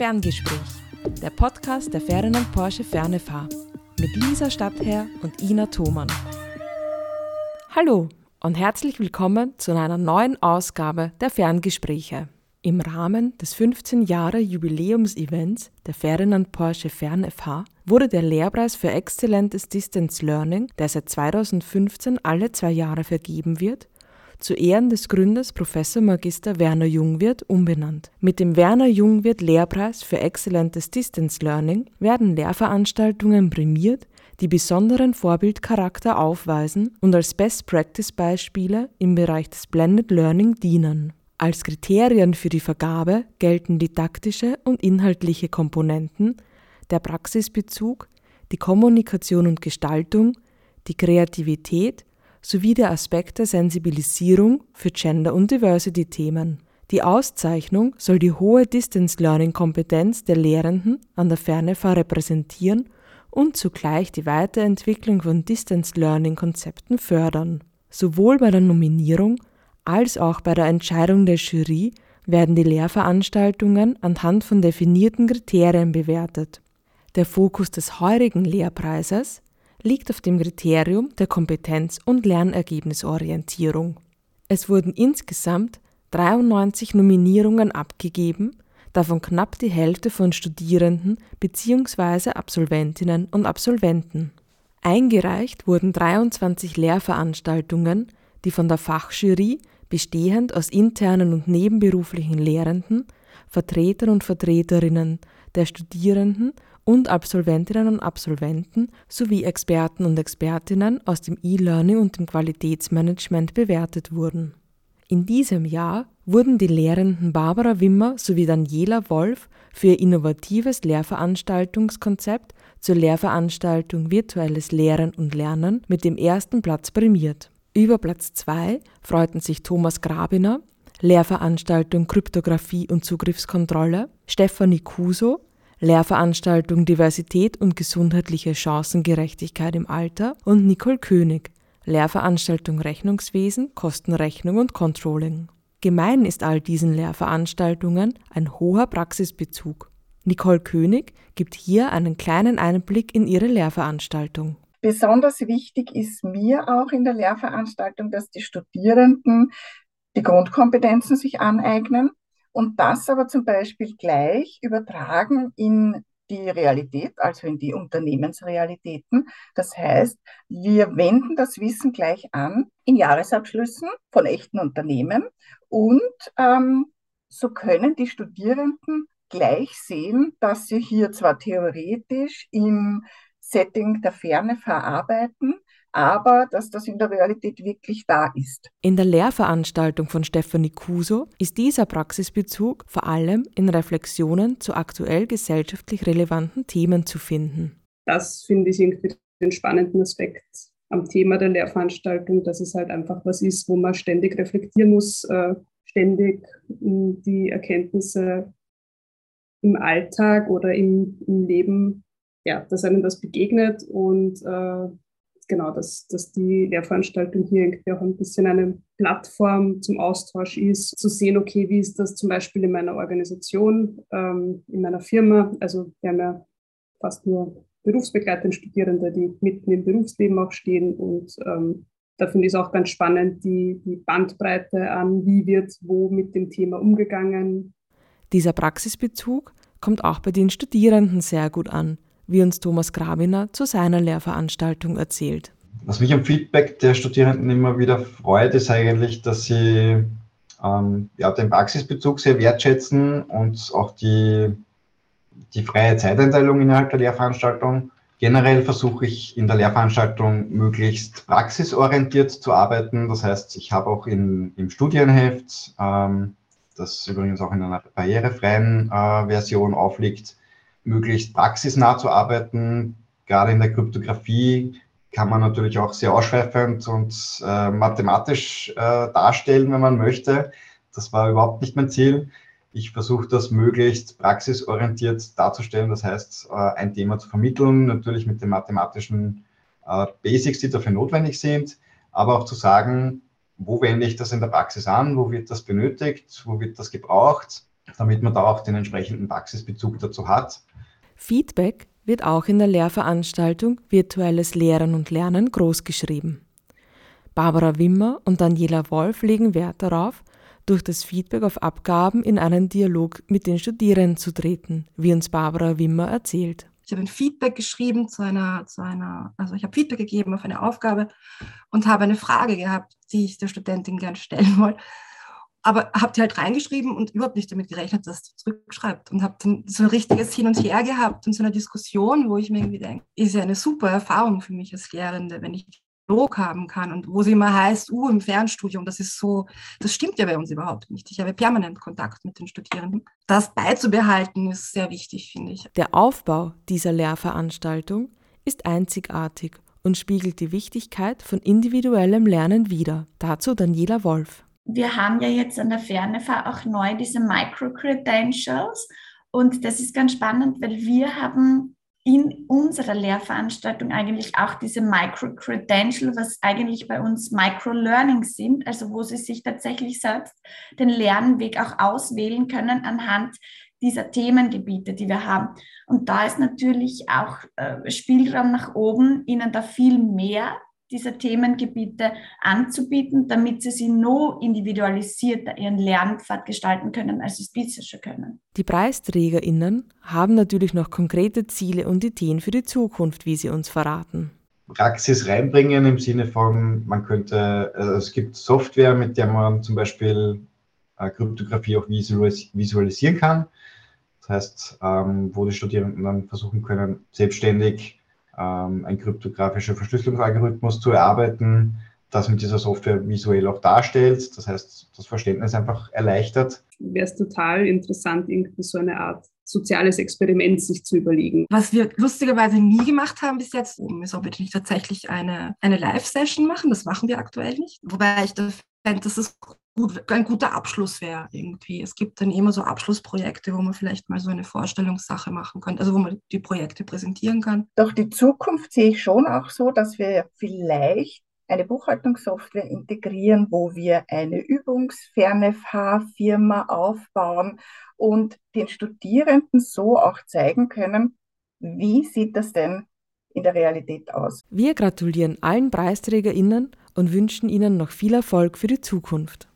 Ferngespräch, der Podcast der Ferdinand Porsche Fernefahr mit Lisa Stadtherr und Ina Thomann. Hallo und herzlich willkommen zu einer neuen Ausgabe der Ferngespräche. Im Rahmen des 15 Jahre Jubiläumsevents der Ferdinand Porsche FernFH wurde der Lehrpreis für exzellentes Distance Learning, der seit 2015 alle zwei Jahre vergeben wird, zu Ehren des Gründers Professor Magister Werner Jungwirth umbenannt. Mit dem Werner Jungwirth Lehrpreis für exzellentes Distance Learning werden Lehrveranstaltungen prämiert, die besonderen Vorbildcharakter aufweisen und als Best-Practice-Beispiele im Bereich des Blended Learning dienen. Als Kriterien für die Vergabe gelten didaktische und inhaltliche Komponenten, der Praxisbezug, die Kommunikation und Gestaltung, die Kreativität sowie der Aspekt der Sensibilisierung für Gender- und Diversity-Themen. Die Auszeichnung soll die hohe Distance Learning-Kompetenz der Lehrenden an der Fernefa repräsentieren und zugleich die Weiterentwicklung von Distance Learning-Konzepten fördern. Sowohl bei der Nominierung als auch bei der Entscheidung der Jury werden die Lehrveranstaltungen anhand von definierten Kriterien bewertet. Der Fokus des heurigen Lehrpreises liegt auf dem Kriterium der Kompetenz- und Lernergebnisorientierung. Es wurden insgesamt 93 Nominierungen abgegeben, davon knapp die Hälfte von Studierenden bzw. Absolventinnen und Absolventen. Eingereicht wurden 23 Lehrveranstaltungen, die von der Fachjury, bestehend aus internen und nebenberuflichen Lehrenden, Vertretern und Vertreterinnen der Studierenden und Absolventinnen und Absolventen sowie Experten und Expertinnen aus dem E-Learning und dem Qualitätsmanagement bewertet wurden. In diesem Jahr wurden die Lehrenden Barbara Wimmer sowie Daniela Wolf für ihr innovatives Lehrveranstaltungskonzept zur Lehrveranstaltung Virtuelles Lehren und Lernen mit dem ersten Platz prämiert. Über Platz 2 freuten sich Thomas Grabiner, Lehrveranstaltung Kryptographie und Zugriffskontrolle, Stefanie Kuso, Lehrveranstaltung Diversität und gesundheitliche Chancengerechtigkeit im Alter und Nicole König, Lehrveranstaltung Rechnungswesen, Kostenrechnung und Controlling. Gemein ist all diesen Lehrveranstaltungen ein hoher Praxisbezug. Nicole König gibt hier einen kleinen Einblick in ihre Lehrveranstaltung. Besonders wichtig ist mir auch in der Lehrveranstaltung, dass die Studierenden die Grundkompetenzen sich aneignen und das aber zum Beispiel gleich übertragen in die Realität, also in die Unternehmensrealitäten. Das heißt, wir wenden das Wissen gleich an in Jahresabschlüssen von echten Unternehmen und ähm, so können die Studierenden gleich sehen, dass sie hier zwar theoretisch im Setting der Ferne verarbeiten, aber dass das in der Realität wirklich da ist. In der Lehrveranstaltung von Stefanie Kuso ist dieser Praxisbezug vor allem in Reflexionen zu aktuell gesellschaftlich relevanten Themen zu finden. Das finde ich irgendwie den spannenden Aspekt am Thema der Lehrveranstaltung, dass es halt einfach was ist, wo man ständig reflektieren muss, äh, ständig die Erkenntnisse im Alltag oder im, im Leben, ja, dass einem das begegnet und äh, genau, dass, dass die Lehrveranstaltung hier irgendwie auch ein bisschen eine Plattform zum Austausch ist, zu sehen, okay, wie ist das zum Beispiel in meiner Organisation, ähm, in meiner Firma. Also wir haben ja fast nur berufsbegleitende Studierende, die mitten im Berufsleben auch stehen und ähm, da finde ich es auch ganz spannend, die, die Bandbreite an, wie wird wo mit dem Thema umgegangen. Dieser Praxisbezug kommt auch bei den Studierenden sehr gut an wie uns Thomas Grabiner zu seiner Lehrveranstaltung erzählt. Was mich am Feedback der Studierenden immer wieder freut, ist eigentlich, dass sie ähm, ja, den Praxisbezug sehr wertschätzen und auch die, die freie Zeiteinteilung innerhalb der Lehrveranstaltung. Generell versuche ich in der Lehrveranstaltung möglichst praxisorientiert zu arbeiten. Das heißt, ich habe auch in, im Studienheft, ähm, das übrigens auch in einer barrierefreien äh, Version aufliegt, möglichst praxisnah zu arbeiten. Gerade in der Kryptographie kann man natürlich auch sehr ausschweifend und äh, mathematisch äh, darstellen, wenn man möchte. Das war überhaupt nicht mein Ziel. Ich versuche das möglichst praxisorientiert darzustellen, das heißt, äh, ein Thema zu vermitteln, natürlich mit den mathematischen äh, Basics, die dafür notwendig sind, aber auch zu sagen, wo wende ich das in der Praxis an, wo wird das benötigt, wo wird das gebraucht damit man da auch den entsprechenden Praxisbezug dazu hat. Feedback wird auch in der Lehrveranstaltung Virtuelles Lehren und Lernen großgeschrieben. Barbara Wimmer und Daniela Wolf legen Wert darauf, durch das Feedback auf Abgaben in einen Dialog mit den Studierenden zu treten, wie uns Barbara Wimmer erzählt. Ich habe ein Feedback geschrieben zu einer, zu einer also ich habe Feedback gegeben auf eine Aufgabe und habe eine Frage gehabt, die ich der Studentin gerne stellen wollte. Aber habe die halt reingeschrieben und überhaupt nicht damit gerechnet, dass sie zurückschreibt. Und habe dann so ein richtiges Hin und Her gehabt und so eine Diskussion, wo ich mir irgendwie denke, ist ja eine super Erfahrung für mich als Lehrende, wenn ich Dialog haben kann und wo sie immer heißt, uh, im Fernstudium, das ist so, das stimmt ja bei uns überhaupt nicht. Ich habe permanent Kontakt mit den Studierenden. Das beizubehalten ist sehr wichtig, finde ich. Der Aufbau dieser Lehrveranstaltung ist einzigartig und spiegelt die Wichtigkeit von individuellem Lernen wider. Dazu Daniela Wolf. Wir haben ja jetzt an der Fernefa auch neu diese Micro-Credentials und das ist ganz spannend, weil wir haben in unserer Lehrveranstaltung eigentlich auch diese Micro-Credential, was eigentlich bei uns Micro-Learning sind, also wo sie sich tatsächlich selbst den Lernweg auch auswählen können anhand dieser Themengebiete, die wir haben. Und da ist natürlich auch äh, Spielraum nach oben, ihnen da viel mehr dieser Themengebiete anzubieten, damit sie sie noch individualisierter ihren Lernpfad gestalten können, als sie es bisher schon können. Die PreisträgerInnen haben natürlich noch konkrete Ziele und Ideen für die Zukunft, wie sie uns verraten. Praxis reinbringen im Sinne von, man könnte, also es gibt Software, mit der man zum Beispiel äh, Kryptographie auch visualis visualisieren kann. Das heißt, ähm, wo die Studierenden dann versuchen können, selbstständig ähm, ein kryptografischer Verschlüsselungsalgorithmus zu erarbeiten, das mit dieser Software visuell auch darstellt. Das heißt, das Verständnis einfach erleichtert. Wäre es total interessant, irgendwie so eine Art soziales Experiment sich zu überlegen. Was wir lustigerweise nie gemacht haben bis jetzt, ist, ob wir nicht tatsächlich eine, eine Live-Session machen. Das machen wir aktuell nicht. Wobei ich das fände, dass es gut, ein guter Abschluss wäre irgendwie. Es gibt dann immer so Abschlussprojekte, wo man vielleicht mal so eine Vorstellungssache machen könnte, also wo man die Projekte präsentieren kann. Doch die Zukunft sehe ich schon auch so, dass wir vielleicht eine Buchhaltungssoftware integrieren, wo wir eine übungsferne Fahrfirma aufbauen und den Studierenden so auch zeigen können, wie sieht das denn in der Realität aus. Wir gratulieren allen PreisträgerInnen und wünschen ihnen noch viel Erfolg für die Zukunft.